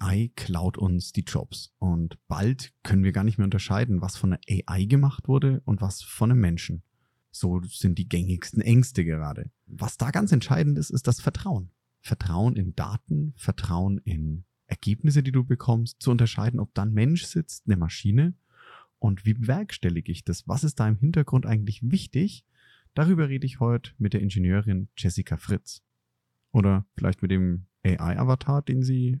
AI klaut uns die Jobs und bald können wir gar nicht mehr unterscheiden, was von einer AI gemacht wurde und was von einem Menschen. So sind die gängigsten Ängste gerade. Was da ganz entscheidend ist, ist das Vertrauen. Vertrauen in Daten, Vertrauen in Ergebnisse, die du bekommst, zu unterscheiden, ob da ein Mensch sitzt, eine Maschine und wie bewerkstellige ich das? Was ist da im Hintergrund eigentlich wichtig? Darüber rede ich heute mit der Ingenieurin Jessica Fritz. Oder vielleicht mit dem AI-Avatar, den sie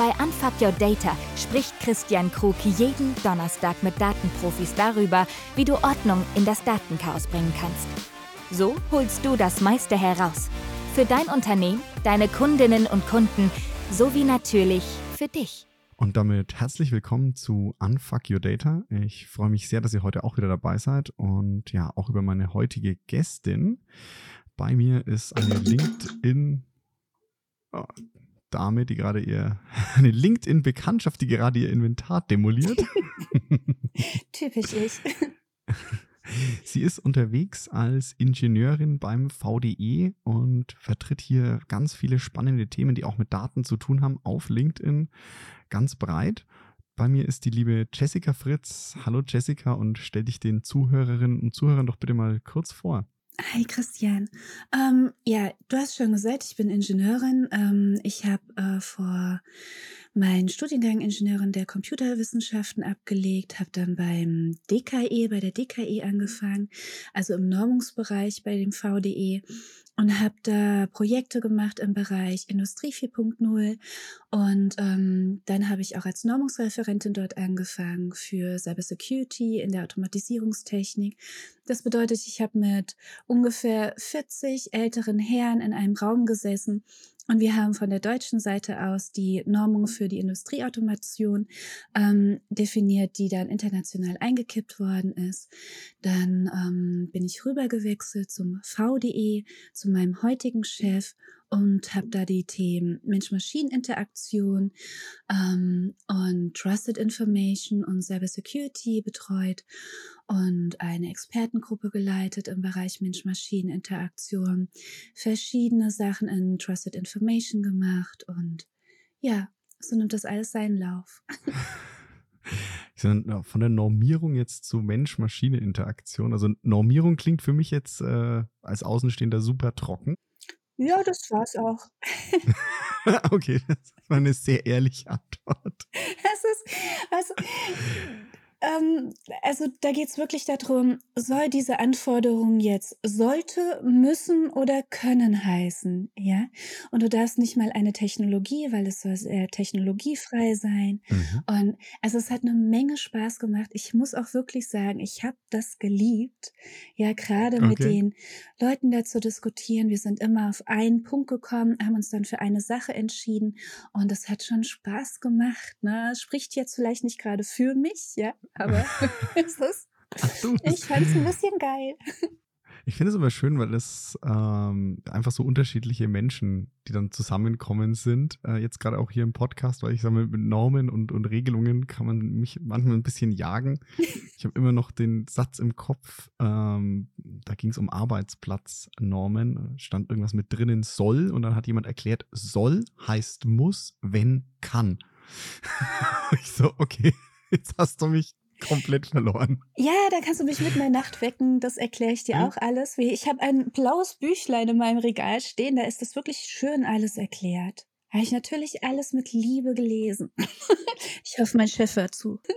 Bei Unfuck Your Data spricht Christian Krug jeden Donnerstag mit Datenprofis darüber, wie du Ordnung in das Datenchaos bringen kannst. So holst du das meiste heraus. Für dein Unternehmen, deine Kundinnen und Kunden sowie natürlich für dich. Und damit herzlich willkommen zu Unfuck Your Data. Ich freue mich sehr, dass ihr heute auch wieder dabei seid und ja, auch über meine heutige Gästin. Bei mir ist eine LinkedIn, oh, Dame, die gerade ihr, eine LinkedIn-Bekanntschaft, die gerade ihr Inventar demoliert. Typisch ich. Sie ist unterwegs als Ingenieurin beim VDE und vertritt hier ganz viele spannende Themen, die auch mit Daten zu tun haben, auf LinkedIn ganz breit. Bei mir ist die liebe Jessica Fritz. Hallo Jessica und stell dich den Zuhörerinnen und Zuhörern doch bitte mal kurz vor. Hi Christian. Ähm, ja, du hast schon gesagt, ich bin Ingenieurin. Ähm, ich habe äh, vor meinen Studiengang Ingenieurin der Computerwissenschaften abgelegt, habe dann beim DKE, bei der DKE angefangen, also im Normungsbereich bei dem VDE und habe da Projekte gemacht im Bereich Industrie 4.0 und ähm, dann habe ich auch als Normungsreferentin dort angefangen für Cybersecurity in der Automatisierungstechnik. Das bedeutet, ich habe mit ungefähr 40 älteren Herren in einem Raum gesessen und wir haben von der deutschen Seite aus die Normung für die Industrieautomation ähm, definiert, die dann international eingekippt worden ist. Dann ähm, bin ich rübergewechselt zum VDE, zu meinem heutigen Chef und habe da die Themen Mensch-Maschinen-Interaktion ähm, und Trusted Information und Cyber Security betreut und eine Expertengruppe geleitet im Bereich Mensch-Maschinen-Interaktion, verschiedene Sachen in Trusted Information gemacht und ja, so nimmt das alles seinen Lauf. Von der Normierung jetzt zu Mensch-Maschine-Interaktion. Also Normierung klingt für mich jetzt äh, als Außenstehender super trocken. Ja, das war's auch. okay, das war eine sehr ehrliche Antwort. Es ist, also, ähm, also da geht es wirklich darum, soll diese Anforderung jetzt sollte, müssen oder können heißen, ja? Und du darfst nicht mal eine Technologie, weil es soll sehr technologiefrei sein. Mhm. Und also es hat eine Menge Spaß gemacht. Ich muss auch wirklich sagen, ich habe das geliebt, ja, gerade okay. mit den Leuten da zu diskutieren. Wir sind immer auf einen Punkt gekommen, haben uns dann für eine Sache entschieden und es hat schon Spaß gemacht. Ne? Spricht jetzt vielleicht nicht gerade für mich, ja, aber es ist, ich fand es ein bisschen geil. Ich finde es aber schön, weil es ähm, einfach so unterschiedliche Menschen, die dann zusammenkommen sind. Äh, jetzt gerade auch hier im Podcast, weil ich sage, mit Normen und, und Regelungen kann man mich manchmal ein bisschen jagen. Ich habe immer noch den Satz im Kopf, ähm, da ging es um Arbeitsplatznormen, stand irgendwas mit drinnen soll und dann hat jemand erklärt, soll heißt muss, wenn kann. ich so, okay, jetzt hast du mich komplett verloren. Ja, da kannst du mich mit in der Nacht wecken. Das erkläre ich dir hm? auch alles. Ich habe ein blaues Büchlein in meinem Regal stehen. Da ist das wirklich schön alles erklärt. Habe ich natürlich alles mit Liebe gelesen. ich hoffe, mein Chef hört zu.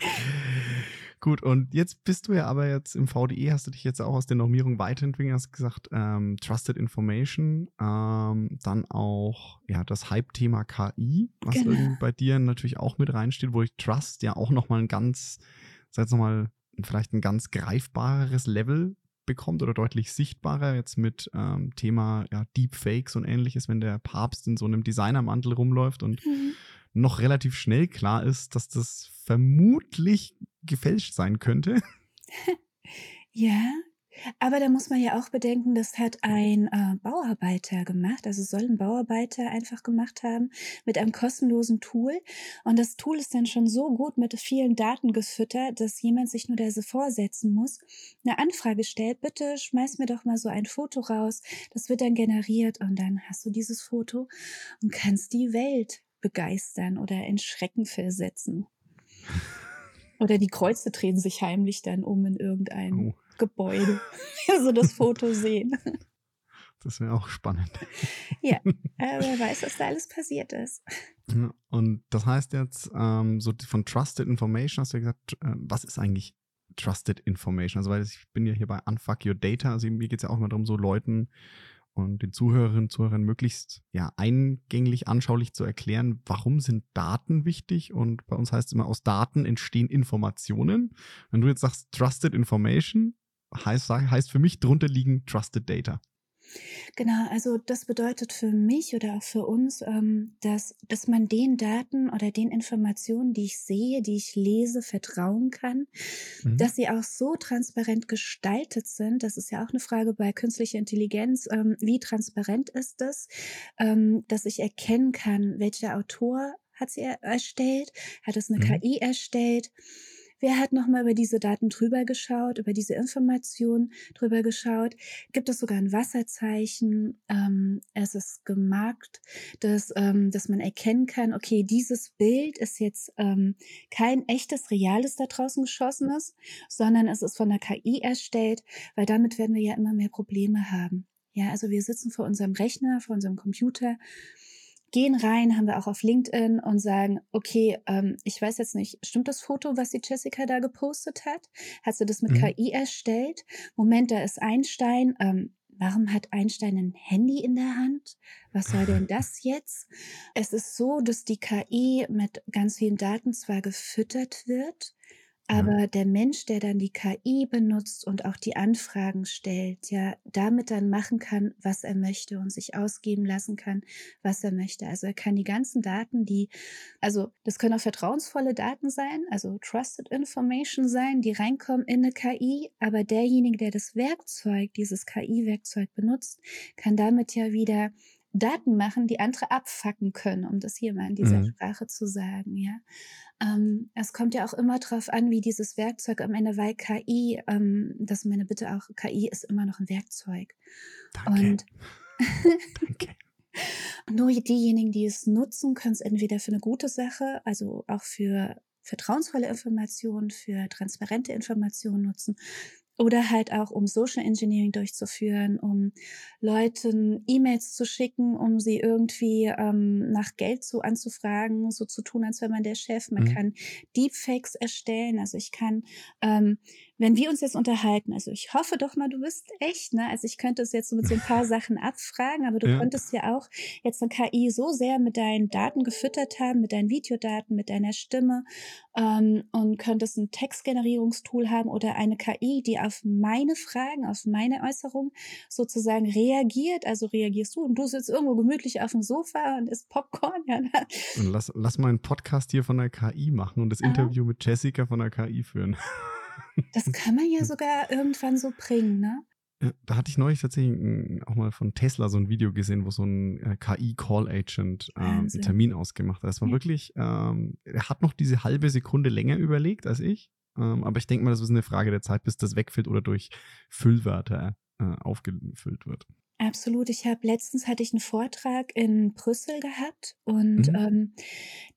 Gut, und jetzt bist du ja aber jetzt im VDE, hast du dich jetzt auch aus der Normierung weiterentwickelt, hast gesagt, ähm, Trusted Information, ähm, dann auch ja das Hype-Thema KI, was genau. irgendwie bei dir natürlich auch mit reinsteht, wo ich Trust ja auch nochmal ein ganz, sag jetzt nochmal, vielleicht ein ganz greifbareres Level bekommt oder deutlich sichtbarer jetzt mit ähm, Thema ja, Deepfakes und ähnliches, wenn der Papst in so einem Designermantel rumläuft und mhm noch relativ schnell klar ist, dass das vermutlich gefälscht sein könnte. Ja, aber da muss man ja auch bedenken, das hat ein äh, Bauarbeiter gemacht, also soll ein Bauarbeiter einfach gemacht haben mit einem kostenlosen Tool. Und das Tool ist dann schon so gut mit vielen Daten gefüttert, dass jemand sich nur so vorsetzen muss, eine Anfrage stellt, bitte schmeiß mir doch mal so ein Foto raus. Das wird dann generiert und dann hast du dieses Foto und kannst die Welt begeistern oder in Schrecken versetzen. Oder die Kreuze drehen sich heimlich dann um in irgendein oh. Gebäude. also das Foto sehen. Das wäre auch spannend. Ja, äh, wer weiß, was da alles passiert ist. Und das heißt jetzt, ähm, so von Trusted Information hast du gesagt, äh, was ist eigentlich Trusted Information? Also, weil ich bin ja hier bei Unfuck Your Data, also mir geht es ja auch immer darum, so Leuten und den Zuhörerinnen und Zuhörern möglichst ja, eingänglich, anschaulich zu erklären, warum sind Daten wichtig und bei uns heißt es immer, aus Daten entstehen Informationen. Wenn du jetzt sagst Trusted Information, heißt, heißt für mich drunter liegen Trusted Data. Genau, also das bedeutet für mich oder auch für uns, ähm, dass, dass man den Daten oder den Informationen, die ich sehe, die ich lese, vertrauen kann, mhm. dass sie auch so transparent gestaltet sind. Das ist ja auch eine Frage bei künstlicher Intelligenz. Ähm, wie transparent ist das, ähm, dass ich erkennen kann, welcher Autor hat sie erstellt, hat es eine mhm. KI erstellt Wer hat nochmal über diese Daten drüber geschaut, über diese Informationen drüber geschaut? Gibt es sogar ein Wasserzeichen? Ähm, es ist gemarkt, dass, ähm, dass man erkennen kann, okay, dieses Bild ist jetzt ähm, kein echtes, reales da draußen geschossenes, sondern es ist von der KI erstellt, weil damit werden wir ja immer mehr Probleme haben. Ja, also wir sitzen vor unserem Rechner, vor unserem Computer gehen rein, haben wir auch auf LinkedIn und sagen, okay, ähm, ich weiß jetzt nicht, stimmt das Foto, was die Jessica da gepostet hat? Hat sie das mit mhm. KI erstellt? Moment, da ist Einstein. Ähm, warum hat Einstein ein Handy in der Hand? Was soll denn das jetzt? Es ist so, dass die KI mit ganz vielen Daten zwar gefüttert wird, aber ja. der Mensch, der dann die KI benutzt und auch die Anfragen stellt, ja, damit dann machen kann, was er möchte und sich ausgeben lassen kann, was er möchte. Also er kann die ganzen Daten, die, also das können auch vertrauensvolle Daten sein, also Trusted Information sein, die reinkommen in eine KI, aber derjenige, der das Werkzeug, dieses KI-Werkzeug benutzt, kann damit ja wieder Daten machen, die andere abfacken können, um das hier mal in dieser mhm. Sprache zu sagen, ja. Ähm, es kommt ja auch immer darauf an, wie dieses Werkzeug am Ende, weil KI, ähm, das ist meine Bitte auch, KI ist immer noch ein Werkzeug. Danke. Und Danke. nur diejenigen, die es nutzen, können es entweder für eine gute Sache, also auch für vertrauensvolle Informationen, für transparente Informationen nutzen oder halt auch, um Social Engineering durchzuführen, um Leuten E-Mails zu schicken, um sie irgendwie ähm, nach Geld so anzufragen, so zu tun, als wäre man der Chef. Man mhm. kann Deepfakes erstellen. Also ich kann ähm, wenn wir uns jetzt unterhalten, also ich hoffe doch mal, du bist echt, ne? Also ich könnte es jetzt so mit so ein paar Sachen abfragen, aber du ja. konntest ja auch jetzt eine KI so sehr mit deinen Daten gefüttert haben, mit deinen Videodaten, mit deiner Stimme ähm, und könntest ein Textgenerierungstool haben oder eine KI, die auf meine Fragen, auf meine Äußerung sozusagen reagiert. Also reagierst du und du sitzt irgendwo gemütlich auf dem Sofa und isst Popcorn. Ja, ne? und lass, lass mal einen Podcast hier von der KI machen und das. Interview mit Jessica von der KI führen. Das kann man ja sogar irgendwann so bringen, ne? Da hatte ich neulich tatsächlich auch mal von Tesla so ein Video gesehen, wo so ein äh, KI-Call-Agent ähm, einen Termin ausgemacht hat. Das war ja. wirklich, ähm, er hat noch diese halbe Sekunde länger überlegt als ich. Ähm, aber ich denke mal, das ist eine Frage der Zeit, bis das wegfällt oder durch Füllwörter äh, aufgefüllt wird. Absolut. Ich habe letztens hatte ich einen Vortrag in Brüssel gehabt und mhm. ähm,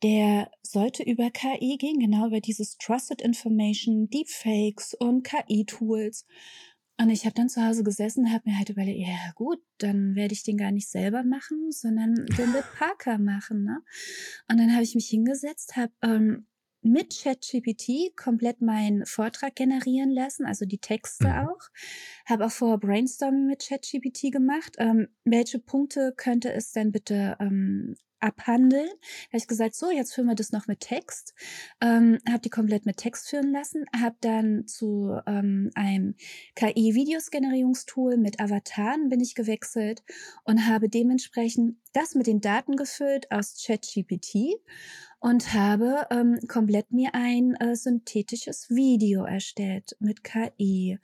der sollte über KI gehen, genau über dieses Trusted Information, Deepfakes und KI-Tools. Und ich habe dann zu Hause gesessen und habe mir halt überlegt, ja gut, dann werde ich den gar nicht selber machen, sondern den wird Parker machen. Ne? Und dann habe ich mich hingesetzt, habe ähm, mit ChatGPT komplett meinen Vortrag generieren lassen, also die Texte mhm. auch. Habe auch vorher Brainstorming mit ChatGPT gemacht. Ähm, welche Punkte könnte es denn bitte ähm, abhandeln. Da habe ich gesagt, so, jetzt führen wir das noch mit Text. Ähm, habe die komplett mit Text führen lassen, habe dann zu ähm, einem KI-Videos-Generierungstool mit Avataren bin ich gewechselt und habe dementsprechend das mit den Daten gefüllt aus ChatGPT und habe ähm, komplett mir ein äh, synthetisches Video erstellt mit KI.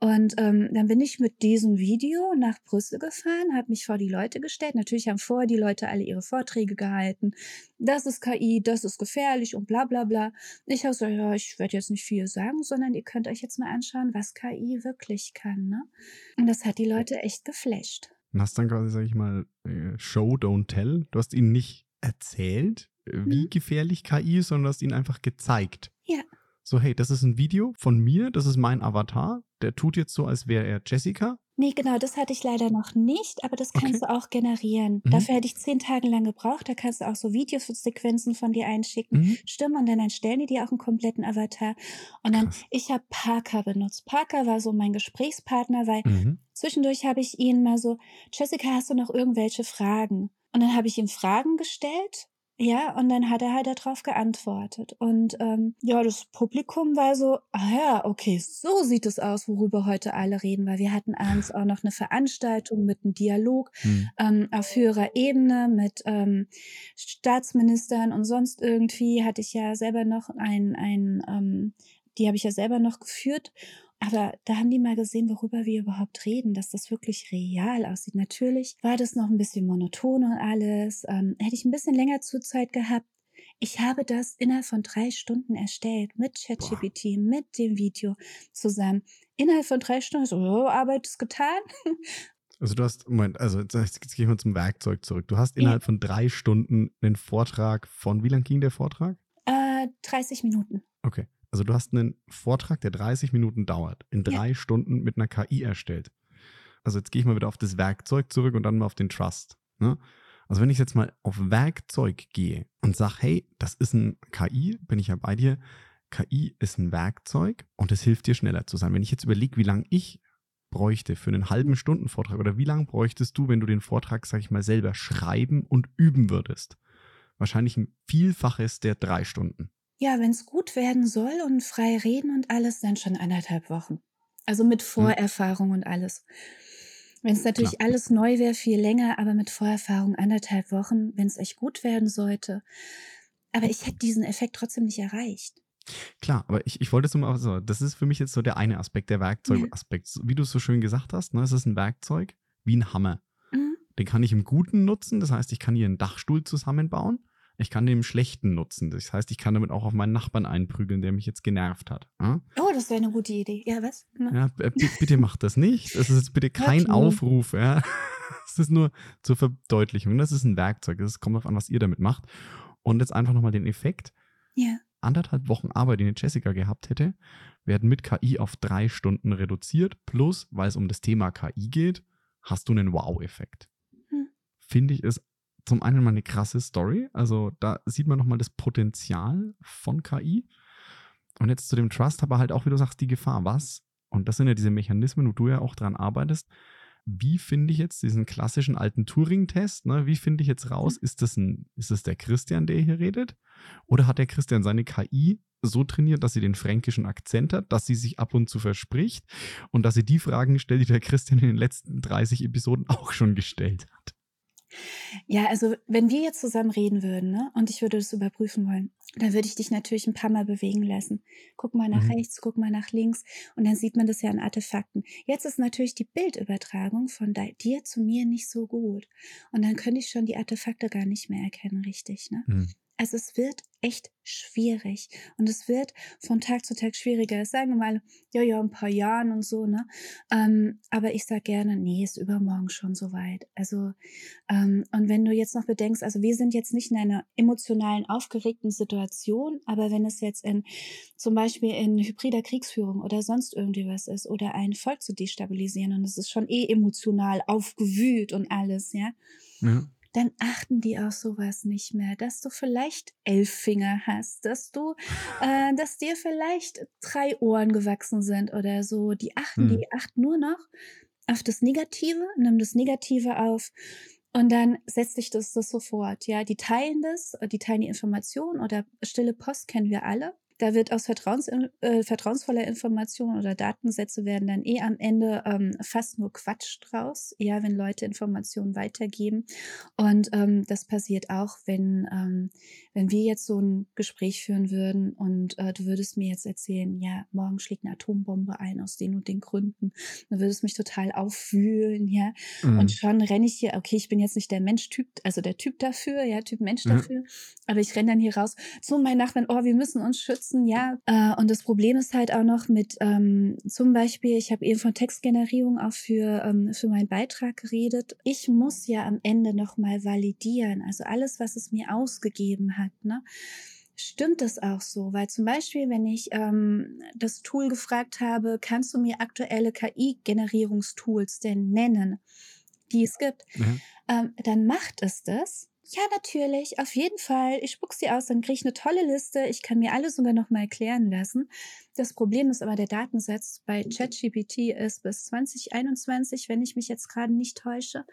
Und ähm, dann bin ich mit diesem Video nach Brüssel gefahren, habe mich vor die Leute gestellt. Natürlich haben vorher die Leute alle ihre Vorträge gehalten. Das ist KI, das ist gefährlich und bla bla bla. Ich habe so, ja, ich werde jetzt nicht viel sagen, sondern ihr könnt euch jetzt mal anschauen, was KI wirklich kann. Ne? Und das hat die Leute echt geflasht. Und hast dann quasi, sag ich mal, äh, Show, don't tell. Du hast ihnen nicht erzählt, wie mhm. gefährlich KI ist, sondern du hast ihnen einfach gezeigt. Ja. So, hey, das ist ein Video von mir, das ist mein Avatar. Der tut jetzt so, als wäre er Jessica. Nee, genau, das hatte ich leider noch nicht, aber das kannst okay. du auch generieren. Mhm. Dafür hätte ich zehn Tage lang gebraucht. Da kannst du auch so Videosequenzen von dir einschicken, mhm. stimmen und dann erstellen die dir auch einen kompletten Avatar. Und dann, Krass. ich habe Parker benutzt. Parker war so mein Gesprächspartner, weil mhm. zwischendurch habe ich ihn mal so, Jessica, hast du noch irgendwelche Fragen? Und dann habe ich ihm Fragen gestellt ja, und dann hat er halt darauf geantwortet. Und ähm, ja, das Publikum war so, ah ja, okay, so sieht es aus, worüber heute alle reden, weil wir hatten abends auch noch eine Veranstaltung mit einem Dialog hm. ähm, auf höherer Ebene mit ähm, Staatsministern und sonst irgendwie hatte ich ja selber noch ein, ein ähm, die habe ich ja selber noch geführt. Aber da haben die mal gesehen, worüber wir überhaupt reden, dass das wirklich real aussieht. Natürlich war das noch ein bisschen monoton und alles. Ähm, hätte ich ein bisschen länger Zuzeit gehabt. Ich habe das innerhalb von drei Stunden erstellt mit ChatGPT, mit dem Video zusammen. Innerhalb von drei Stunden, so, oh, Arbeit ist getan. Also du hast, Moment, also jetzt, jetzt gehe ich mal zum Werkzeug zurück. Du hast innerhalb ja. von drei Stunden einen Vortrag von, wie lang ging der Vortrag? Äh, 30 Minuten. Okay. Also du hast einen Vortrag, der 30 Minuten dauert, in drei ja. Stunden mit einer KI erstellt. Also jetzt gehe ich mal wieder auf das Werkzeug zurück und dann mal auf den Trust. Ne? Also wenn ich jetzt mal auf Werkzeug gehe und sage, hey, das ist ein KI, bin ich ja bei dir. KI ist ein Werkzeug und es hilft dir schneller zu sein. Wenn ich jetzt überlege, wie lange ich bräuchte für einen halben Stunden Vortrag oder wie lange bräuchtest du, wenn du den Vortrag, sag ich mal, selber schreiben und üben würdest? Wahrscheinlich ein Vielfaches der drei Stunden. Ja, wenn es gut werden soll und frei reden und alles, dann schon anderthalb Wochen. Also mit hm. Vorerfahrung und alles. Wenn es natürlich Klar. alles neu wäre, viel länger, aber mit Vorerfahrung anderthalb Wochen, wenn es echt gut werden sollte. Aber ich hätte diesen Effekt trotzdem nicht erreicht. Klar, aber ich, ich wollte es mal so, das ist für mich jetzt so der eine Aspekt, der Werkzeugaspekt. Wie du es so schön gesagt hast, ne, es ist ein Werkzeug wie ein Hammer. Mhm. Den kann ich im Guten nutzen, das heißt, ich kann hier einen Dachstuhl zusammenbauen. Ich kann den im Schlechten nutzen. Das heißt, ich kann damit auch auf meinen Nachbarn einprügeln, der mich jetzt genervt hat. Ja? Oh, das wäre eine gute Idee. Ja, was? Ja, bitte macht das nicht. Das ist jetzt bitte kein Aufruf. Ja? Das ist nur zur Verdeutlichung. Das ist ein Werkzeug. Es kommt darauf an, was ihr damit macht. Und jetzt einfach nochmal den Effekt. Ja. Anderthalb Wochen Arbeit, die eine Jessica gehabt hätte, werden mit KI auf drei Stunden reduziert. Plus, weil es um das Thema KI geht, hast du einen Wow-Effekt. Hm. Finde ich, ist zum einen mal eine krasse Story. Also da sieht man nochmal das Potenzial von KI. Und jetzt zu dem Trust, aber halt auch, wie du sagst, die Gefahr. Was? Und das sind ja diese Mechanismen, wo du ja auch dran arbeitest. Wie finde ich jetzt diesen klassischen alten Turing-Test? Ne? Wie finde ich jetzt raus, ist das, ein, ist das der Christian, der hier redet? Oder hat der Christian seine KI so trainiert, dass sie den fränkischen Akzent hat, dass sie sich ab und zu verspricht und dass sie die Fragen stellt, die der Christian in den letzten 30 Episoden auch schon gestellt hat? Ja, also wenn wir jetzt zusammen reden würden, ne, und ich würde das überprüfen wollen, dann würde ich dich natürlich ein paar Mal bewegen lassen. Guck mal nach mhm. rechts, guck mal nach links und dann sieht man das ja an Artefakten. Jetzt ist natürlich die Bildübertragung von dir zu mir nicht so gut. Und dann könnte ich schon die Artefakte gar nicht mehr erkennen, richtig, ne? Mhm. Also es wird echt schwierig und es wird von Tag zu Tag schwieriger. sagen wir mal, ja, ja, ein paar Jahren und so, ne? Ähm, aber ich sage gerne, nee, ist übermorgen schon soweit. Also, ähm, und wenn du jetzt noch bedenkst, also wir sind jetzt nicht in einer emotionalen, aufgeregten Situation, aber wenn es jetzt in zum Beispiel in hybrider Kriegsführung oder sonst irgendwie was ist oder ein Volk zu destabilisieren und es ist schon eh emotional aufgewühlt und alles, ja. Ja dann achten die auf sowas nicht mehr, dass du vielleicht elf Finger hast, dass du, äh, dass dir vielleicht drei Ohren gewachsen sind oder so. Die achten, hm. die achten nur noch auf das Negative, nimm das Negative auf und dann setzt sich das, das sofort. Ja, die teilen das, die teilen die Information oder stille Post kennen wir alle da wird aus Vertrauens, äh, vertrauensvoller Information oder Datensätze werden dann eh am Ende ähm, fast nur Quatsch draus, ja, wenn Leute Informationen weitergeben. Und ähm, das passiert auch, wenn, ähm, wenn wir jetzt so ein Gespräch führen würden und äh, du würdest mir jetzt erzählen, ja, morgen schlägt eine Atombombe ein aus den und den Gründen, dann würde es mich total aufwühlen, ja. Mhm. Und schon renne ich hier, okay, ich bin jetzt nicht der Mensch-Typ, also der Typ dafür, ja, Typ Mensch mhm. dafür, aber ich renne dann hier raus, so mein Nachbarn, oh, wir müssen uns schützen, ja. Äh, und das Problem ist halt auch noch mit ähm, zum Beispiel, ich habe eben von Textgenerierung auch für, ähm, für meinen Beitrag geredet. Ich muss ja am Ende nochmal validieren, also alles, was es mir ausgegeben hat, ne? Stimmt das auch so? Weil zum Beispiel, wenn ich ähm, das Tool gefragt habe, kannst du mir aktuelle KI-Generierungstools denn nennen, die es gibt, mhm. ähm, dann macht es das ja, natürlich, auf jeden Fall. Ich spuck sie aus, dann kriege ich eine tolle Liste. Ich kann mir alles sogar noch mal erklären lassen. Das Problem ist aber, der Datensatz bei ChatGPT ist bis 2021, wenn ich mich jetzt gerade nicht täusche.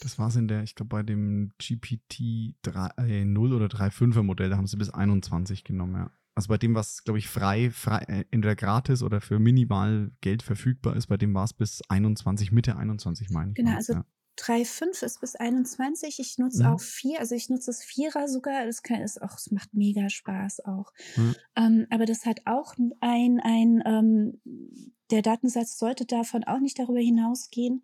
Das war es in der, ich glaube, bei dem GPT 3.0 äh, oder 3.5er Modell, da haben sie bis 21 genommen, ja. Also bei dem, was, glaube ich, frei, frei, äh, entweder gratis oder für minimal Geld verfügbar ist, bei dem war es bis 21, Mitte 21, meine ich. Genau, also ja. 3,5 ist bis 21. Ich nutze mhm. auch 4, also ich nutze das Vierer sogar. Das kann, ist auch, es macht mega Spaß auch. Mhm. Ähm, aber das hat auch ein, ein ähm, der Datensatz sollte davon auch nicht darüber hinausgehen.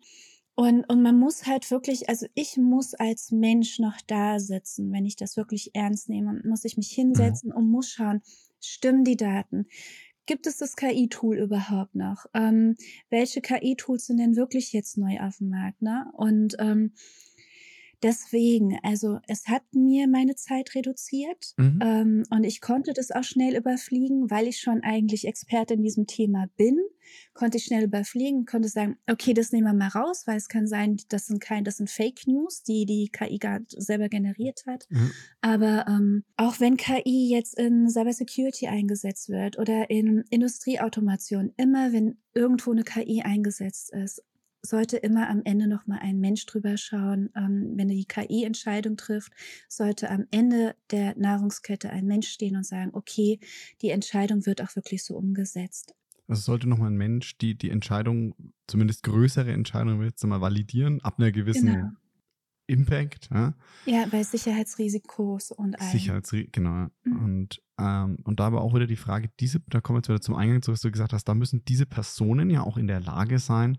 Und, und man muss halt wirklich, also ich muss als Mensch noch da sitzen, wenn ich das wirklich ernst nehme, muss ich mich mhm. hinsetzen mhm. und muss schauen, stimmen die Daten? Gibt es das KI-Tool überhaupt noch? Ähm, welche KI-Tools sind denn wirklich jetzt neu auf dem Markt? Ne? Und ähm, deswegen, also es hat mir meine Zeit reduziert mhm. ähm, und ich konnte das auch schnell überfliegen, weil ich schon eigentlich Experte in diesem Thema bin konnte ich schnell überfliegen, konnte sagen, okay, das nehmen wir mal raus, weil es kann sein, das sind kein, das sind Fake News, die die KI gerade selber generiert hat. Mhm. Aber ähm, auch wenn KI jetzt in Cybersecurity eingesetzt wird oder in Industrieautomation, immer wenn irgendwo eine KI eingesetzt ist, sollte immer am Ende noch mal ein Mensch drüber schauen. Ähm, wenn die KI Entscheidung trifft, sollte am Ende der Nahrungskette ein Mensch stehen und sagen, okay, die Entscheidung wird auch wirklich so umgesetzt. Also sollte nochmal ein Mensch die, die Entscheidung, zumindest größere Entscheidungen jetzt mal validieren, ab einer gewissen genau. Impact. Ja? ja, bei Sicherheitsrisikos und allem. Sicherheitsrisiko, genau. Mhm. Und, ähm, und da aber auch wieder die Frage, diese, da kommen wir jetzt wieder zum Eingang zu, was du gesagt hast, da müssen diese Personen ja auch in der Lage sein,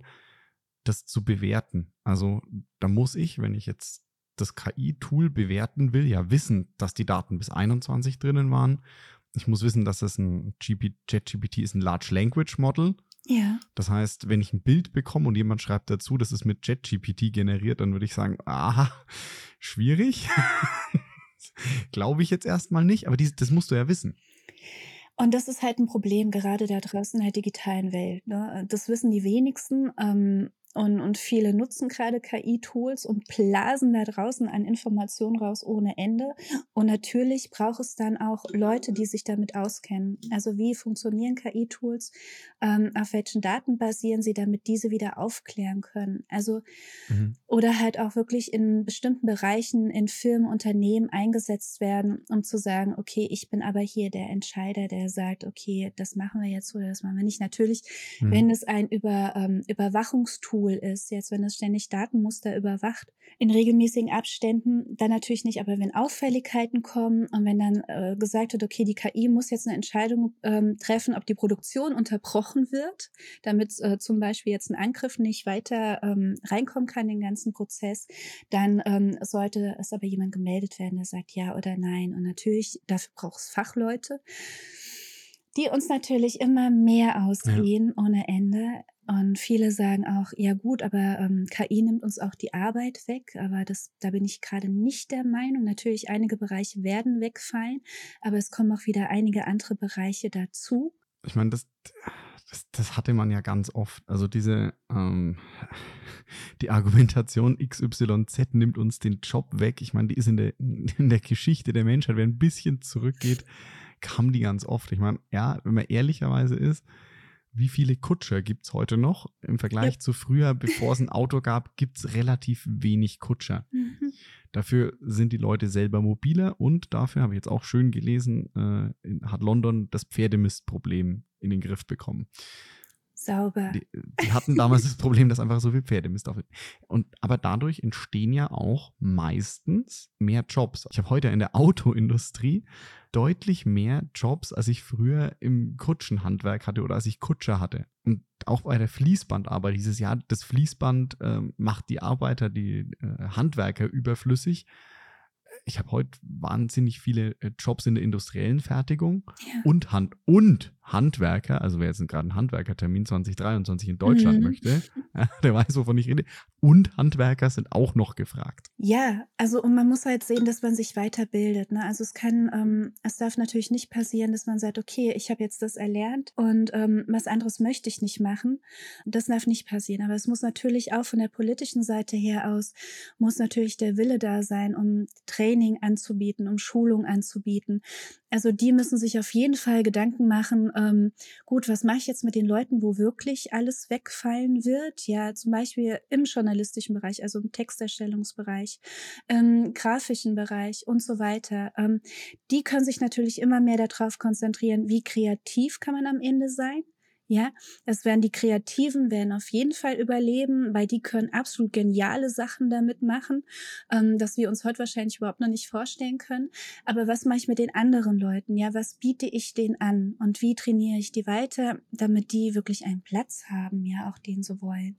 das zu bewerten. Also da muss ich, wenn ich jetzt das KI-Tool bewerten will, ja wissen, dass die Daten bis 21 drinnen waren ich muss wissen, dass das ein ChatGPT ist ein Large Language Model. Ja. Das heißt, wenn ich ein Bild bekomme und jemand schreibt dazu, das ist mit ChatGPT generiert, dann würde ich sagen, aha, schwierig. Glaube ich jetzt erstmal nicht, aber dies, das musst du ja wissen. Und das ist halt ein Problem, gerade da draußen in der digitalen Welt. Ne? Das wissen die wenigsten. Ähm, und, und viele nutzen gerade KI-Tools und blasen da draußen an Informationen raus ohne Ende. Und natürlich braucht es dann auch Leute, die sich damit auskennen. Also wie funktionieren KI-Tools? Ähm, auf welchen Daten basieren sie, damit diese wieder aufklären können? Also, mhm. oder halt auch wirklich in bestimmten Bereichen in Firmen, Unternehmen eingesetzt werden, um zu sagen, okay, ich bin aber hier der Entscheider, der sagt, okay, das machen wir jetzt oder das machen wir nicht. Natürlich, mhm. wenn es ein Über, ähm, Überwachungstool Tool ist, jetzt wenn es ständig Datenmuster überwacht, in regelmäßigen Abständen, dann natürlich nicht, aber wenn Auffälligkeiten kommen und wenn dann äh, gesagt wird, okay, die KI muss jetzt eine Entscheidung ähm, treffen, ob die Produktion unterbrochen wird, damit äh, zum Beispiel jetzt ein Angriff nicht weiter ähm, reinkommen kann in den ganzen Prozess, dann ähm, sollte es aber jemand gemeldet werden, der sagt ja oder nein. Und natürlich, dafür braucht es Fachleute die uns natürlich immer mehr ausgehen ja. ohne Ende. Und viele sagen auch, ja gut, aber ähm, KI nimmt uns auch die Arbeit weg. Aber das, da bin ich gerade nicht der Meinung. Natürlich, einige Bereiche werden wegfallen, aber es kommen auch wieder einige andere Bereiche dazu. Ich meine, das, das, das hatte man ja ganz oft. Also diese, ähm, die Argumentation XYZ nimmt uns den Job weg. Ich meine, die ist in der, in der Geschichte der Menschheit, wenn ein bisschen zurückgeht, kam die ganz oft. Ich meine, ja, wenn man ehrlicherweise ist, wie viele Kutscher gibt es heute noch? Im Vergleich ja. zu früher, bevor es ein Auto gab, gibt es relativ wenig Kutscher. Mhm. Dafür sind die Leute selber mobiler und dafür habe ich jetzt auch schön gelesen, äh, hat London das Pferdemistproblem in den Griff bekommen. Sauber. Die, die hatten damals das Problem, dass einfach so viel Pferdemist auf. Und aber dadurch entstehen ja auch meistens mehr Jobs. Ich habe heute in der Autoindustrie deutlich mehr Jobs, als ich früher im Kutschenhandwerk hatte oder als ich Kutscher hatte. Und auch bei der Fließbandarbeit dieses Jahr, das Fließband äh, macht die Arbeiter, die äh, Handwerker überflüssig ich habe heute wahnsinnig viele äh, Jobs in der industriellen Fertigung ja. und, Hand und Handwerker, also wer jetzt gerade einen Handwerkertermin 2023 in Deutschland mhm. möchte, der weiß, wovon ich rede, und Handwerker sind auch noch gefragt. Ja, also und man muss halt sehen, dass man sich weiterbildet. Ne? Also es kann, ähm, es darf natürlich nicht passieren, dass man sagt, okay, ich habe jetzt das erlernt und ähm, was anderes möchte ich nicht machen. Das darf nicht passieren. Aber es muss natürlich auch von der politischen Seite her aus, muss natürlich der Wille da sein, um Training anzubieten, um Schulung anzubieten. Also die müssen sich auf jeden Fall Gedanken machen, ähm, gut, was mache ich jetzt mit den Leuten, wo wirklich alles wegfallen wird? Ja, zum Beispiel im journalistischen Bereich, also im Texterstellungsbereich, im grafischen Bereich und so weiter. Ähm, die können sich natürlich immer mehr darauf konzentrieren, wie kreativ kann man am Ende sein. Ja, das werden die Kreativen werden auf jeden Fall überleben, weil die können absolut geniale Sachen damit machen, ähm, dass wir uns heute wahrscheinlich überhaupt noch nicht vorstellen können. Aber was mache ich mit den anderen Leuten? Ja, was biete ich denen an und wie trainiere ich die weiter, damit die wirklich einen Platz haben, ja, auch den so wollen.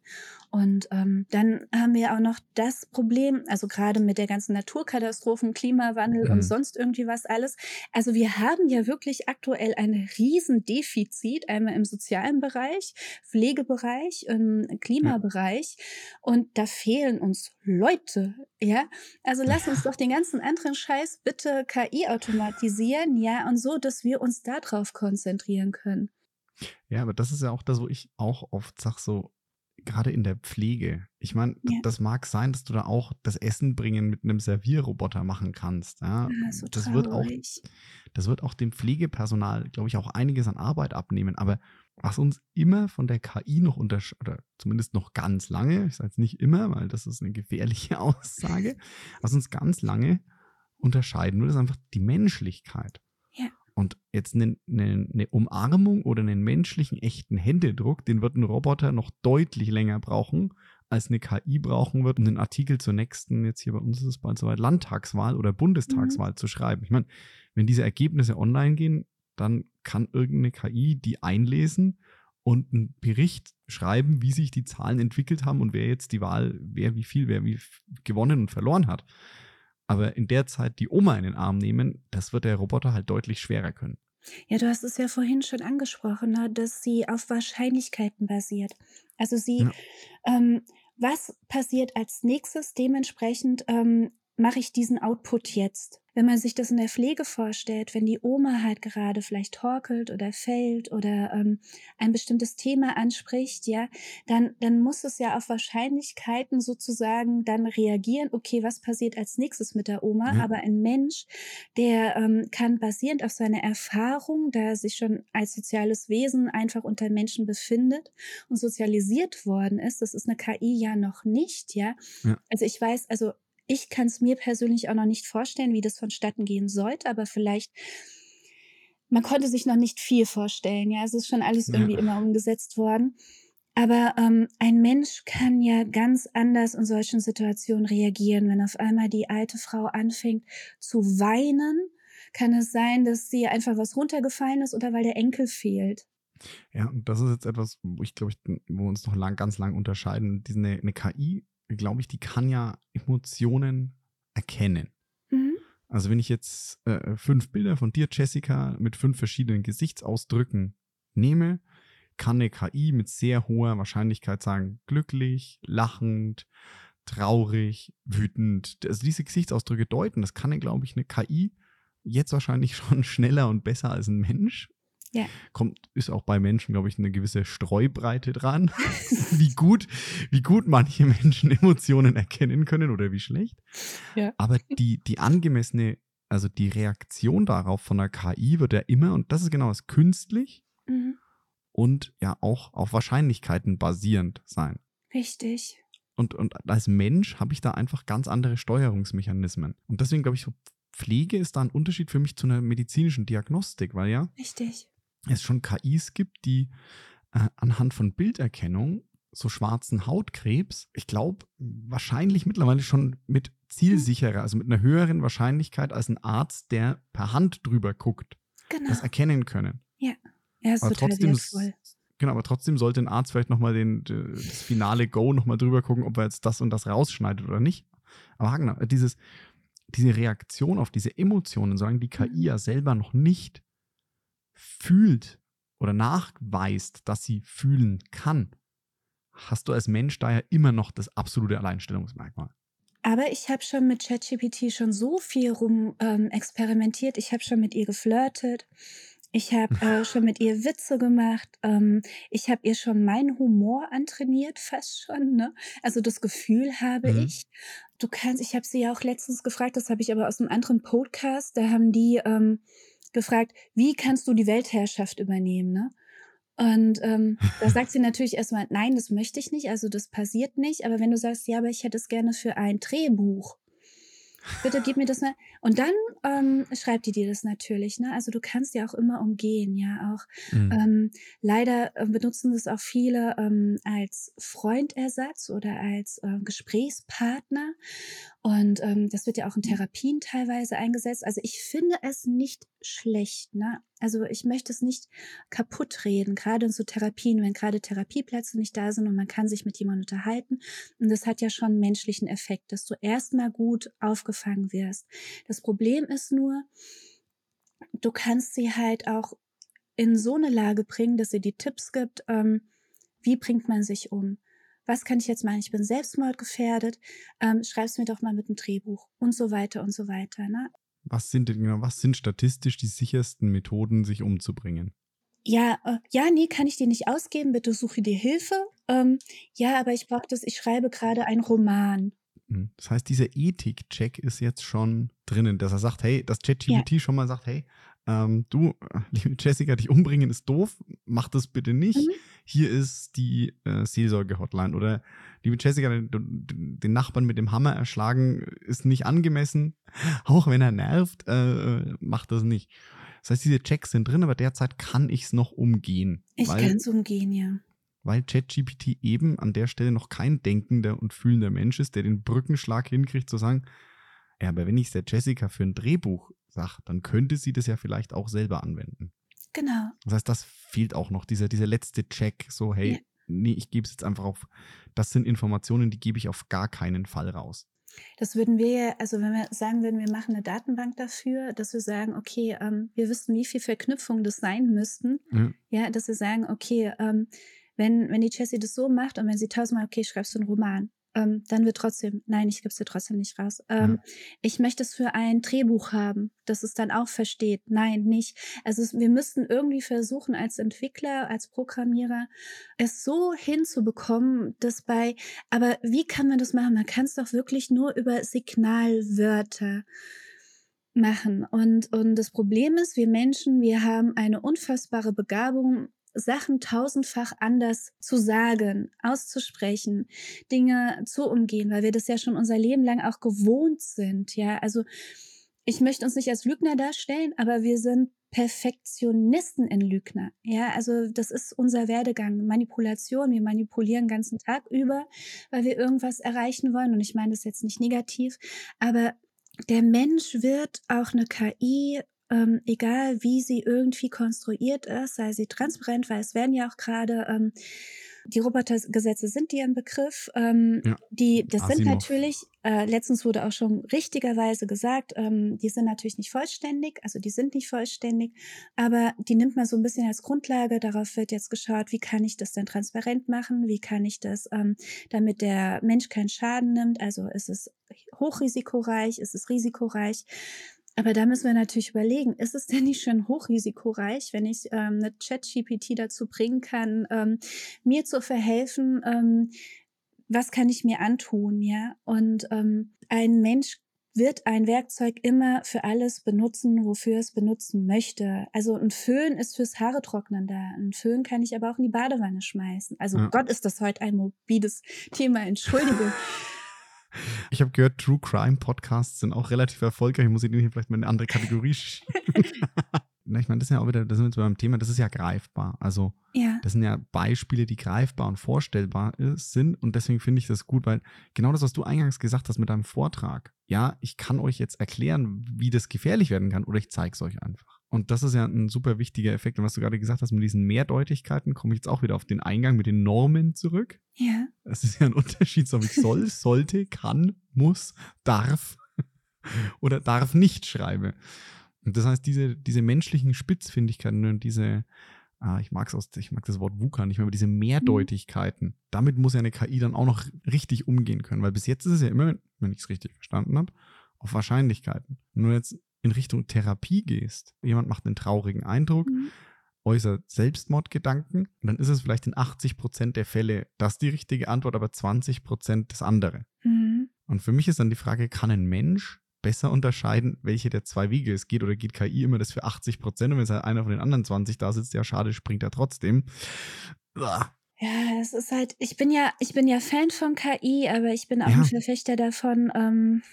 Und ähm, dann haben wir auch noch das Problem, also gerade mit der ganzen Naturkatastrophen, Klimawandel mhm. und sonst irgendwie was alles. Also wir haben ja wirklich aktuell ein Riesendefizit, einmal im sozialen sozialen Bereich, Pflegebereich, im Klimabereich. Und da fehlen uns Leute, ja. Also lass uns doch den ganzen anderen Scheiß bitte KI automatisieren, ja, und so, dass wir uns darauf konzentrieren können. Ja, aber das ist ja auch das, wo ich auch oft sage, so, gerade in der Pflege. Ich meine, ja. das mag sein, dass du da auch das Essen bringen mit einem Servierroboter machen kannst. Ja, ja so das wird auch, das wird auch dem Pflegepersonal, glaube ich, auch einiges an Arbeit abnehmen. Aber was uns immer von der KI noch unterscheidet, oder zumindest noch ganz lange, ich sage jetzt nicht immer, weil das ist eine gefährliche Aussage, was uns ganz lange unterscheiden wird, ist einfach die Menschlichkeit. Ja. Und jetzt eine, eine, eine, Umarmung oder einen menschlichen, echten Händedruck, den wird ein Roboter noch deutlich länger brauchen, als eine KI brauchen wird, um den Artikel zur nächsten, jetzt hier bei uns ist es bald soweit, Landtagswahl oder Bundestagswahl mhm. zu schreiben. Ich meine, wenn diese Ergebnisse online gehen, dann kann irgendeine KI die einlesen und einen Bericht schreiben, wie sich die Zahlen entwickelt haben und wer jetzt die Wahl, wer wie viel, wer wie gewonnen und verloren hat. Aber in der Zeit die Oma in den Arm nehmen, das wird der Roboter halt deutlich schwerer können. Ja, du hast es ja vorhin schon angesprochen, ne, dass sie auf Wahrscheinlichkeiten basiert. Also sie, ja. ähm, was passiert als nächstes? Dementsprechend ähm, mache ich diesen Output jetzt? Wenn man sich das in der Pflege vorstellt, wenn die Oma halt gerade vielleicht torkelt oder fällt oder ähm, ein bestimmtes Thema anspricht, ja, dann, dann muss es ja auf Wahrscheinlichkeiten sozusagen dann reagieren, okay, was passiert als nächstes mit der Oma? Mhm. Aber ein Mensch, der ähm, kann basierend auf seiner Erfahrung, da er sich schon als soziales Wesen einfach unter Menschen befindet und sozialisiert worden ist, das ist eine KI ja noch nicht, ja. ja. Also ich weiß, also ich kann es mir persönlich auch noch nicht vorstellen, wie das vonstatten gehen sollte, aber vielleicht, man konnte sich noch nicht viel vorstellen. Ja, es ist schon alles irgendwie ja. immer umgesetzt worden. Aber ähm, ein Mensch kann ja ganz anders in solchen Situationen reagieren. Wenn auf einmal die alte Frau anfängt zu weinen, kann es sein, dass sie einfach was runtergefallen ist oder weil der Enkel fehlt. Ja, und das ist jetzt etwas, wo ich glaube, ich, wo wir uns noch lang, ganz lang unterscheiden. Diese eine, eine KI glaube ich, die kann ja Emotionen erkennen. Mhm. Also wenn ich jetzt äh, fünf Bilder von dir, Jessica, mit fünf verschiedenen Gesichtsausdrücken nehme, kann eine KI mit sehr hoher Wahrscheinlichkeit sagen, glücklich, lachend, traurig, wütend. Also diese Gesichtsausdrücke deuten, das kann, glaube ich, eine KI jetzt wahrscheinlich schon schneller und besser als ein Mensch. Ja. Kommt, ist auch bei Menschen, glaube ich, eine gewisse Streubreite dran, wie gut, wie gut manche Menschen Emotionen erkennen können oder wie schlecht. Ja. Aber die, die angemessene, also die Reaktion darauf von der KI wird ja immer, und das ist genau das, künstlich mhm. und ja auch auf Wahrscheinlichkeiten basierend sein. Richtig. Und, und als Mensch habe ich da einfach ganz andere Steuerungsmechanismen. Und deswegen glaube ich, so Pflege ist da ein Unterschied für mich zu einer medizinischen Diagnostik, weil ja Richtig. Es schon KIs gibt, die äh, anhand von Bilderkennung so schwarzen Hautkrebs, ich glaube, wahrscheinlich mittlerweile schon mit zielsicherer, also mit einer höheren Wahrscheinlichkeit als ein Arzt, der per Hand drüber guckt, Genau. das erkennen können. Ja, ist Aber total trotzdem, wertvoll. genau, aber trotzdem sollte ein Arzt vielleicht nochmal das finale Go nochmal drüber gucken, ob er jetzt das und das rausschneidet oder nicht. Aber Hagner, dieses, diese Reaktion auf diese Emotionen, solange die KI Mhm. ja selber noch nicht fühlt oder nachweist, dass sie fühlen kann, hast du als Mensch daher immer noch das absolute Alleinstellungsmerkmal. Aber ich habe schon mit ChatGPT schon so viel rum ähm, experimentiert. Ich habe schon mit ihr geflirtet. Ich habe äh, schon mit ihr Witze gemacht. Ähm, ich habe ihr schon meinen Humor antrainiert, fast schon. Ne? Also das Gefühl habe Mhm. ich. Du kannst, ich habe sie ja auch letztens gefragt, das habe ich aber aus einem anderen Podcast. Da haben die ähm, gefragt, wie kannst du die Weltherrschaft übernehmen? Ne? Und ähm, da sagt sie natürlich erstmal, nein, das möchte ich nicht, also das passiert nicht. Aber wenn du sagst, ja, aber ich hätte es gerne für ein Drehbuch, bitte gib mir das mal. Und dann ähm, schreibt die dir das natürlich. Ne? Also du kannst ja auch immer umgehen, ja auch. Mhm. Ähm, leider äh, benutzen das auch viele ähm, als Freundersatz oder als äh, Gesprächspartner. Und ähm, das wird ja auch in Therapien teilweise eingesetzt. Also ich finde es nicht schlecht. Ne? Also ich möchte es nicht kaputt reden, gerade in so Therapien, wenn gerade Therapieplätze nicht da sind und man kann sich mit jemandem unterhalten. Und das hat ja schon einen menschlichen Effekt, dass du erstmal gut aufgefangen wirst. Das Problem ist nur, du kannst sie halt auch in so eine Lage bringen, dass sie die Tipps gibt, ähm, wie bringt man sich um? Was kann ich jetzt machen? Ich bin selbstmordgefährdet. Ähm, schreib's mir doch mal mit einem Drehbuch und so weiter und so weiter. Ne? Was sind denn genau, was sind statistisch die sichersten Methoden, sich umzubringen? Ja, äh, ja, nee, kann ich dir nicht ausgeben. Bitte suche dir Hilfe. Ähm, ja, aber ich brauche das. Ich schreibe gerade einen Roman. Mhm. Das heißt, dieser Ethik-Check ist jetzt schon drinnen, dass er sagt, hey, dass ChatGPT schon mal sagt, hey, ähm, du, äh, liebe Jessica, dich umbringen ist doof, mach das bitte nicht. Mhm. Hier ist die äh, Seelsorge-Hotline. Oder liebe Jessica, den, den Nachbarn mit dem Hammer erschlagen ist nicht angemessen. Auch wenn er nervt, äh, macht das nicht. Das heißt, diese Checks sind drin, aber derzeit kann ich es noch umgehen. Ich kann es umgehen, ja. weil ChatGPT eben an der Stelle noch kein denkender und fühlender Mensch ist, der den Brückenschlag hinkriegt, zu sagen, ja, aber wenn ich es der Jessica für ein Drehbuch sage, dann könnte sie das ja vielleicht auch selber anwenden. Genau. Das heißt, das fehlt auch noch, dieser, dieser letzte Check, so, hey, Ja. nee, ich gebe es jetzt einfach auf, das sind Informationen, die gebe ich auf gar keinen Fall raus. Das würden wir, ja- also wenn wir sagen würden, wir machen eine Datenbank dafür, dass wir sagen, okay, ähm, wir wüssten, wie viel Verknüpfungen das sein müssten. Ja. Ja, dass wir sagen, okay, ähm, wenn, wenn die Jessie das so macht und wenn sie tausendmal, okay, schreibst du einen Roman, ähm, dann wird trotzdem, nein, ich gebe es dir trotzdem nicht raus. Ähm, Ich möchte es für ein Drehbuch haben, dass es dann auch versteht. Nein, nicht. Also es, wir müssten irgendwie versuchen, als Entwickler, als Programmierer, es so hinzubekommen, dass bei, aber wie kann man das machen? Man kann es doch wirklich nur über Signalwörter machen. Und, und das Problem ist, wir Menschen, wir haben eine unfassbare Begabung, Sachen tausendfach anders zu sagen, auszusprechen, Dinge zu umgehen, weil wir das ja schon unser Leben lang auch gewohnt sind. Ja, also ich möchte uns nicht als Lügner darstellen, aber wir sind Perfektionisten in Lügner. Ja, also das ist unser Werdegang, Manipulation. Wir manipulieren den ganzen Tag über, weil wir irgendwas erreichen wollen. Und ich meine das jetzt nicht negativ, aber der Mensch wird auch eine KI, ähm, egal wie sie irgendwie konstruiert ist, sei sie transparent, weil es werden ja auch gerade ähm, die Robotergesetze sind dir ein Begriff. Ähm, Ja. Die, das sind Asimov. natürlich, äh, letztens wurde auch schon richtigerweise gesagt, ähm, die sind natürlich nicht vollständig, also die sind nicht vollständig, aber die nimmt man so ein bisschen als Grundlage. Darauf wird jetzt geschaut, wie kann ich das denn transparent machen? Wie kann ich das, ähm, damit der Mensch keinen Schaden nimmt? Also ist es hochrisikoreich? Ist es risikoreich? Aber da müssen wir natürlich überlegen, ist es denn nicht schon hochrisikoreich, wenn ich ähm, eine Chat-GPT dazu bringen kann, ähm, mir zu verhelfen, ähm, was kann ich mir antun, ja? Und ähm, ein Mensch wird ein Werkzeug immer für alles benutzen, wofür es benutzen möchte. Also ein Föhn ist fürs Haare trocknen da. Ein Föhn kann ich aber auch in die Badewanne schmeißen. Also ja. Gott, ist das heute ein mobiles Thema. Entschuldigung. Ich habe gehört, True Crime Podcasts sind auch relativ erfolgreich. Muss ich den hier vielleicht mal in eine andere Kategorie schieben? Na, ich meine, das ist ja auch wieder, das sind wir beim Thema, das ist ja greifbar. Also, ja. das sind ja Beispiele, die greifbar und vorstellbar sind. Und deswegen finde ich das gut, weil genau das, was du eingangs gesagt hast mit deinem Vortrag, ja, ich kann euch jetzt erklären, wie das gefährlich werden kann, oder ich zeige es euch einfach. Und das ist ja ein super wichtiger Effekt. Und was du gerade gesagt hast mit diesen Mehrdeutigkeiten, komme ich jetzt auch wieder auf den Eingang mit den Normen zurück. Ja. Das ist ja ein Unterschied, ob ich soll, sollte, kann, muss, darf oder darf nicht schreibe. Und das heißt, diese, diese menschlichen Spitzfindigkeiten und diese, ah, ich mag aus, ich mag das Wort VUCA nicht mehr, aber diese Mehrdeutigkeiten, mhm. damit muss ja eine KI dann auch noch richtig umgehen können, weil bis jetzt ist es ja immer, wenn ich es richtig verstanden habe, auf Wahrscheinlichkeiten. Nur jetzt in Richtung Therapie gehst, jemand macht einen traurigen Eindruck, mhm. äußert Selbstmordgedanken, und dann ist es vielleicht in 80 Prozent der Fälle das die richtige Antwort, aber 20 Prozent das andere. Mhm. Und für mich ist dann die Frage, kann ein Mensch besser unterscheiden, welche der zwei Wege es geht oder geht KI immer das für 80 Prozent und wenn es halt einer von den anderen 20 da sitzt, ja schade, springt er trotzdem. Ja, es ist halt, ich bin ja, ich bin ja Fan von KI, aber ich bin auch ja. ein Verfechter davon, ähm,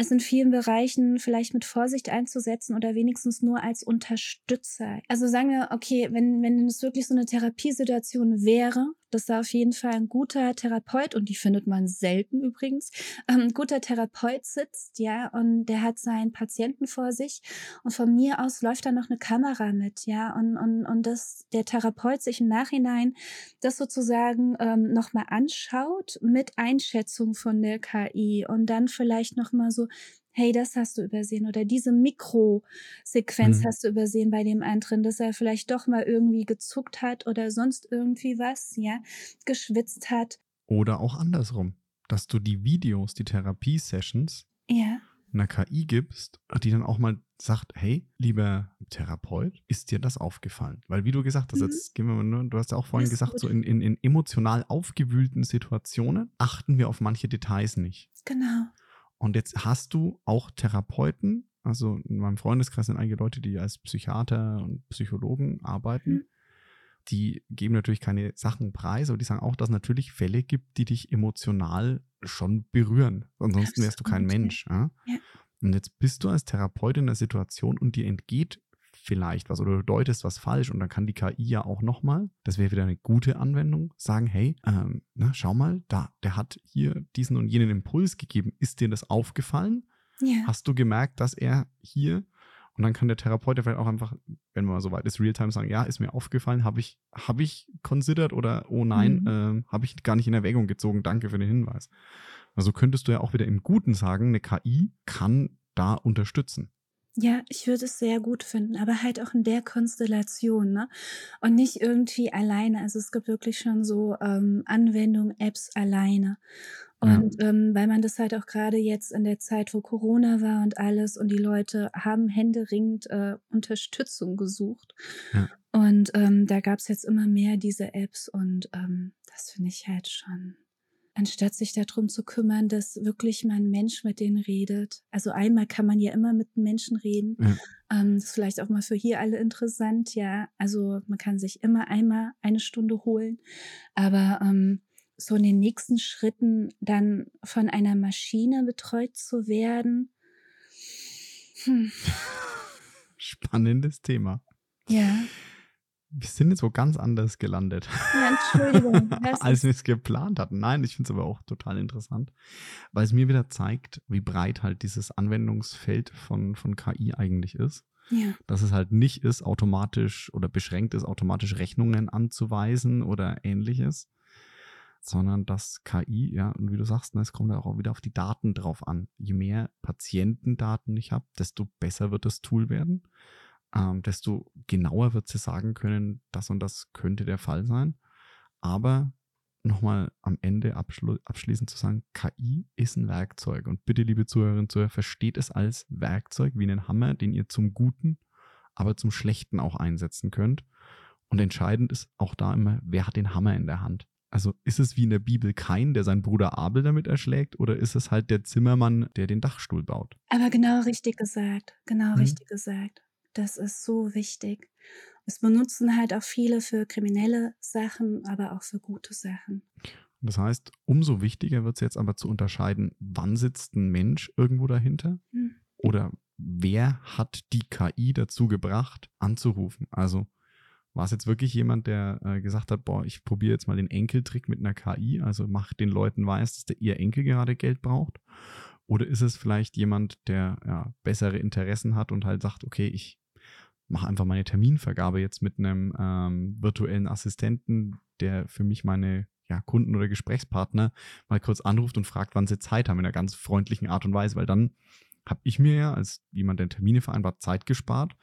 es in vielen Bereichen vielleicht mit Vorsicht einzusetzen oder wenigstens nur als Unterstützer. Also sagen wir, okay, wenn, wenn es wirklich so eine Therapiesituation wäre, dass da auf jeden Fall ein guter Therapeut, und die findet man selten übrigens, ähm, ein guter Therapeut sitzt, ja, und der hat seinen Patienten vor sich und von mir aus läuft da noch eine Kamera mit, ja, und, und, und dass der Therapeut sich im Nachhinein das sozusagen ähm, nochmal anschaut mit Einschätzung von der KI und dann vielleicht nochmal so, hey, das hast du übersehen oder diese Mikrosequenz mhm. hast du übersehen bei dem anderen, dass er vielleicht doch mal irgendwie gezuckt hat oder sonst irgendwie was, ja, geschwitzt hat. Oder auch andersrum, dass du die Videos, die Therapiesessions ja. einer KI gibst, die dann auch mal sagt, hey, lieber Therapeut, ist dir das aufgefallen? Weil wie du gesagt hast, mhm. jetzt gehen wir mal nur, du hast ja auch vorhin gesagt, gut. so in, in, in emotional aufgewühlten Situationen achten wir auf manche Details nicht. Genau. Und jetzt hast du auch Therapeuten, also in meinem Freundeskreis sind einige Leute, die als Psychiater und Psychologen arbeiten. Mhm. Die geben natürlich keine Sachen preis, aber die sagen auch, dass es natürlich Fälle gibt, die dich emotional schon berühren. Ansonsten wärst du kein Mensch. Ja? Ja. Und jetzt bist du als Therapeut in der Situation und dir entgeht vielleicht was oder du deutest was falsch und dann kann die KI ja auch nochmal, das wäre wieder eine gute Anwendung, sagen, hey, ähm, na, schau mal, da, der hat hier diesen und jenen Impuls gegeben. Ist dir das aufgefallen? Ja. Hast du gemerkt, dass er hier und dann kann der Therapeut ja vielleicht auch einfach, wenn man so weit ist, Realtime sagen, ja, ist mir aufgefallen, habe ich, habe ich considered oder oh nein, mhm. äh, habe ich gar nicht in Erwägung gezogen, danke für den Hinweis. Also könntest du ja auch wieder im Guten sagen, eine KI kann da unterstützen. Ja, ich würde es sehr gut finden, aber halt auch in der Konstellation, ne? Und nicht irgendwie alleine. Also es gibt wirklich schon so ähm, Anwendungen, Apps alleine. Und ja. ähm, weil man das halt auch gerade jetzt in der Zeit, wo Corona war und alles, und die Leute haben händeringend äh, Unterstützung gesucht. Ja. Und ähm, da gab es jetzt immer mehr diese Apps und ähm, das finde ich halt schon anstatt sich darum zu kümmern, dass wirklich mal ein Mensch mit denen redet. Also einmal kann man ja immer mit Menschen reden. Ja. Ähm, das ist vielleicht auch mal für hier alle interessant, ja. Also man kann sich immer einmal eine Stunde holen. Aber ähm, so in den nächsten Schritten dann von einer Maschine betreut zu werden. Hm. Spannendes Thema. Ja wir sind jetzt wo ganz anders gelandet. Ja, Entschuldigung. als wir es geplant hatten. Nein, ich finde es aber auch total interessant, weil es mir wieder zeigt, wie breit halt dieses Anwendungsfeld von, von KI eigentlich ist. Ja. Dass es halt nicht ist, automatisch oder beschränkt ist, automatisch Rechnungen anzuweisen oder ähnliches, sondern dass KI, ja, und wie du sagst, ne, es kommt auch wieder auf die Daten drauf an. Je mehr Patientendaten ich habe, desto besser wird das Tool werden ähm, desto genauer wird sie sagen können, das und das könnte der Fall sein. Aber nochmal am Ende abschli abschließend zu sagen, KI ist ein Werkzeug. Und bitte, liebe Zuhörerinnen und Zuhörer, versteht es als Werkzeug wie einen Hammer, den ihr zum Guten, aber zum Schlechten auch einsetzen könnt. Und entscheidend ist auch da immer, wer hat den Hammer in der Hand. Also ist es wie in der Bibel Kain, der seinen Bruder Abel damit erschlägt, oder ist es halt der Zimmermann, der den Dachstuhl baut? Aber genau richtig gesagt, genau Mhm. richtig gesagt. Das ist so wichtig. Es benutzen halt auch viele für kriminelle Sachen, aber auch für gute Sachen. Das heißt, umso wichtiger wird es jetzt aber zu unterscheiden, wann sitzt ein Mensch irgendwo dahinter Hm. oder wer hat die KI dazu gebracht, anzurufen. Also war es jetzt wirklich jemand, der äh, gesagt hat, boah, ich probiere jetzt mal den Enkeltrick mit einer KI, also macht den Leuten weiß, dass der, ihr Enkel gerade Geld braucht? Oder ist es vielleicht jemand, der ja, bessere Interessen hat und halt sagt, okay, ich mache einfach meine Terminvergabe jetzt mit einem ähm, virtuellen Assistenten, der für mich meine ja, Kunden oder Gesprächspartner mal kurz anruft und fragt, wann sie Zeit haben, in einer ganz freundlichen Art und Weise, weil dann habe ich mir ja als jemand, der Termine vereinbart, Zeit gespart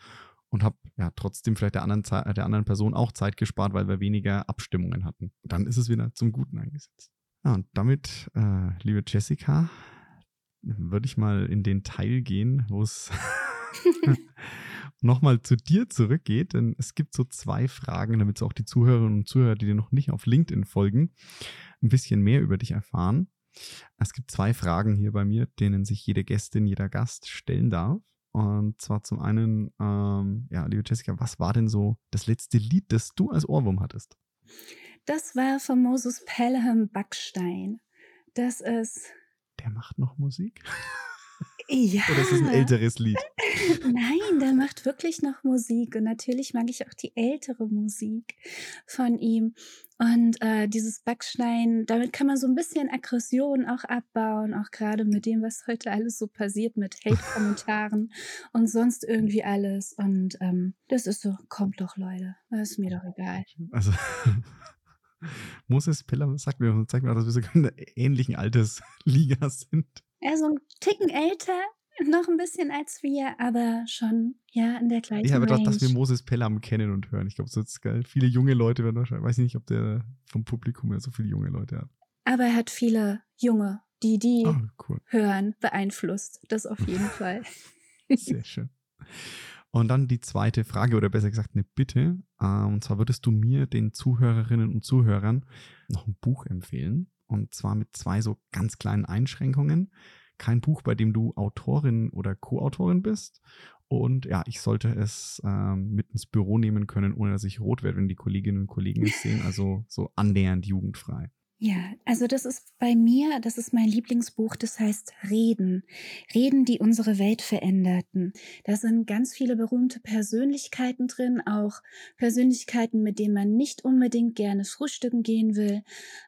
und habe ja trotzdem vielleicht der anderen, der anderen Person auch Zeit gespart, weil wir weniger Abstimmungen hatten. Dann ist es wieder zum Guten eingesetzt. Ja, und damit, äh, liebe Jessica, würde ich mal in den Teil gehen, wo es nochmal zu dir zurückgeht, denn es gibt so zwei Fragen, damit auch die Zuhörerinnen und Zuhörer, die dir noch nicht auf LinkedIn folgen, ein bisschen mehr über dich erfahren. Es gibt zwei Fragen hier bei mir, denen sich jede Gästin, jeder Gast stellen darf. Und zwar zum einen, ähm, ja, liebe Jessica, was war denn so das letzte Lied, das du als Ohrwurm hattest? Das war von Moses Pelham Backstein. Das ist. Der macht noch Musik? Ja. Oder ist das ein älteres Lied? Nein, der macht wirklich noch Musik. Und natürlich mag ich auch die ältere Musik von ihm. Und äh, dieses Backstein, damit kann man so ein bisschen Aggression auch abbauen, auch gerade mit dem, was heute alles so passiert, mit Hate-Kommentaren und sonst irgendwie alles. Und ähm, das ist so, kommt doch, Leute. Das ist mir doch egal. Also, Moses Pelham sagt mir, zeigt mir auch, dass wir sogar in einer ähnlichen Altersliga sind. Er ist so ein Ticken älter, noch ein bisschen als wir, aber schon, ja, in der gleichen Ja, aber dass, Range. dass wir Moses Pelham kennen und hören. Ich glaube, so ist geil. Viele junge Leute werden wahrscheinlich, weiß ich nicht, ob der vom Publikum her so viele junge Leute hat. aber er hat viele Junge, die die Oh, cool. hören, beeinflusst. Das auf jeden Fall. Sehr schön. Und dann die zweite Frage oder besser gesagt eine Bitte. Ähm, Und zwar würdest du mir, den Zuhörerinnen und Zuhörern, noch ein Buch empfehlen. Und zwar mit zwei so ganz kleinen Einschränkungen. Kein Buch, bei dem du Autorin oder Co-Autorin bist. Und ja, ich sollte es ähm, mit ins Büro nehmen können, ohne dass ich rot werde, wenn die Kolleginnen und Kollegen es sehen. Also so annähernd jugendfrei. Ja, also das ist bei mir, das ist mein Lieblingsbuch, das heißt Reden. Reden, die unsere Welt veränderten. Da sind ganz viele berühmte Persönlichkeiten drin, auch Persönlichkeiten, mit denen man nicht unbedingt gerne frühstücken gehen will.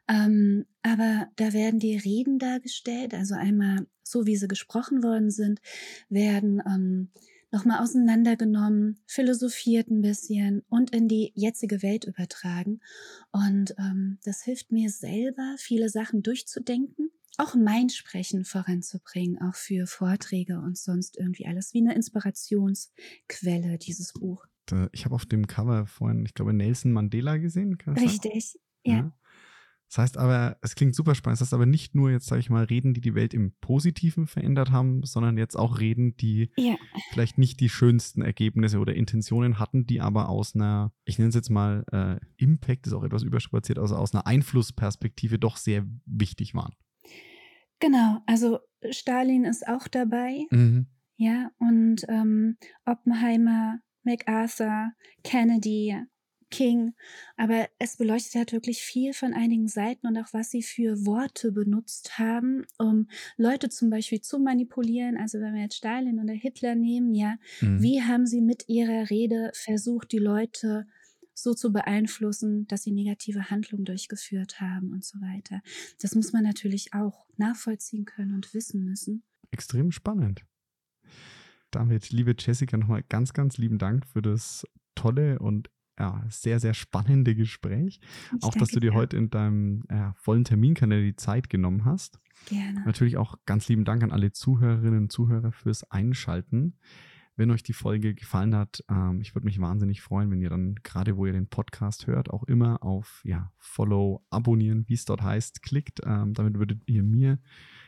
Ähm, aber da werden die Reden dargestellt, also einmal so, wie sie gesprochen worden sind, werden ähm, nochmal auseinandergenommen, philosophiert ein bisschen und in die jetzige Welt übertragen. Und ähm, das hilft mir selber, viele Sachen durchzudenken, auch mein Sprechen voranzubringen, auch für Vorträge und sonst irgendwie alles wie eine Inspirationsquelle, dieses Buch. Ich habe auf dem Cover vorhin, ich glaube, Nelson Mandela gesehen. Richtig, ja. Das heißt aber, es klingt super spannend. Das heißt aber nicht nur jetzt, sage ich mal, Reden, die die Welt im Positiven verändert haben, sondern jetzt auch Reden, die Ja, vielleicht nicht die schönsten Ergebnisse oder Intentionen hatten, die aber aus einer, ich nenne es jetzt mal, äh, Impact ist auch etwas überstrapaziert, also aus einer Einflussperspektive doch sehr wichtig waren. genau. Also Stalin ist auch dabei. Mhm. Ja, und ähm, Oppenheimer, MacArthur, Kennedy, King. Aber es beleuchtet halt wirklich viel von einigen Seiten und auch, was sie für Worte benutzt haben, um Leute zum Beispiel zu manipulieren. Also wenn wir jetzt Stalin oder Hitler nehmen, ja, Mhm. wie haben sie mit ihrer Rede versucht, die Leute so zu beeinflussen, dass sie negative Handlungen durchgeführt haben und so weiter. Das muss man natürlich auch nachvollziehen können und wissen müssen. Extrem spannend. Damit, liebe Jessica, nochmal ganz, ganz lieben Dank für das tolle und ja, sehr, sehr spannende Gespräch. Ich auch, dass du dir dir. heute in deinem ja, vollen Terminkalender die Zeit genommen hast. Gerne. Natürlich auch ganz lieben Dank an alle Zuhörerinnen und Zuhörer fürs Einschalten. Wenn euch die Folge gefallen hat, ähm, ich würde mich wahnsinnig freuen, wenn ihr dann gerade, wo ihr den Podcast hört, auch immer auf ja, Follow, Abonnieren, wie es dort heißt, klickt. Ähm, damit würdet ihr mir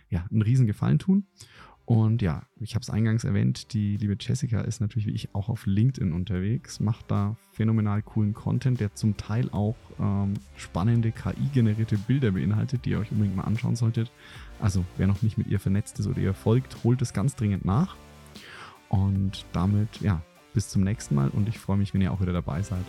ja einen riesen Gefallen tun. Und ja, ich habe es eingangs erwähnt, die liebe Jessica ist natürlich wie ich auch auf LinkedIn unterwegs, macht da phänomenal coolen Content, der zum Teil auch ähm, spannende KI-generierte Bilder beinhaltet, die ihr euch unbedingt mal anschauen solltet. Also wer noch nicht mit ihr vernetzt ist oder ihr folgt, holt es ganz dringend nach. Und damit, ja, bis zum nächsten Mal und ich freue mich, wenn ihr auch wieder dabei seid.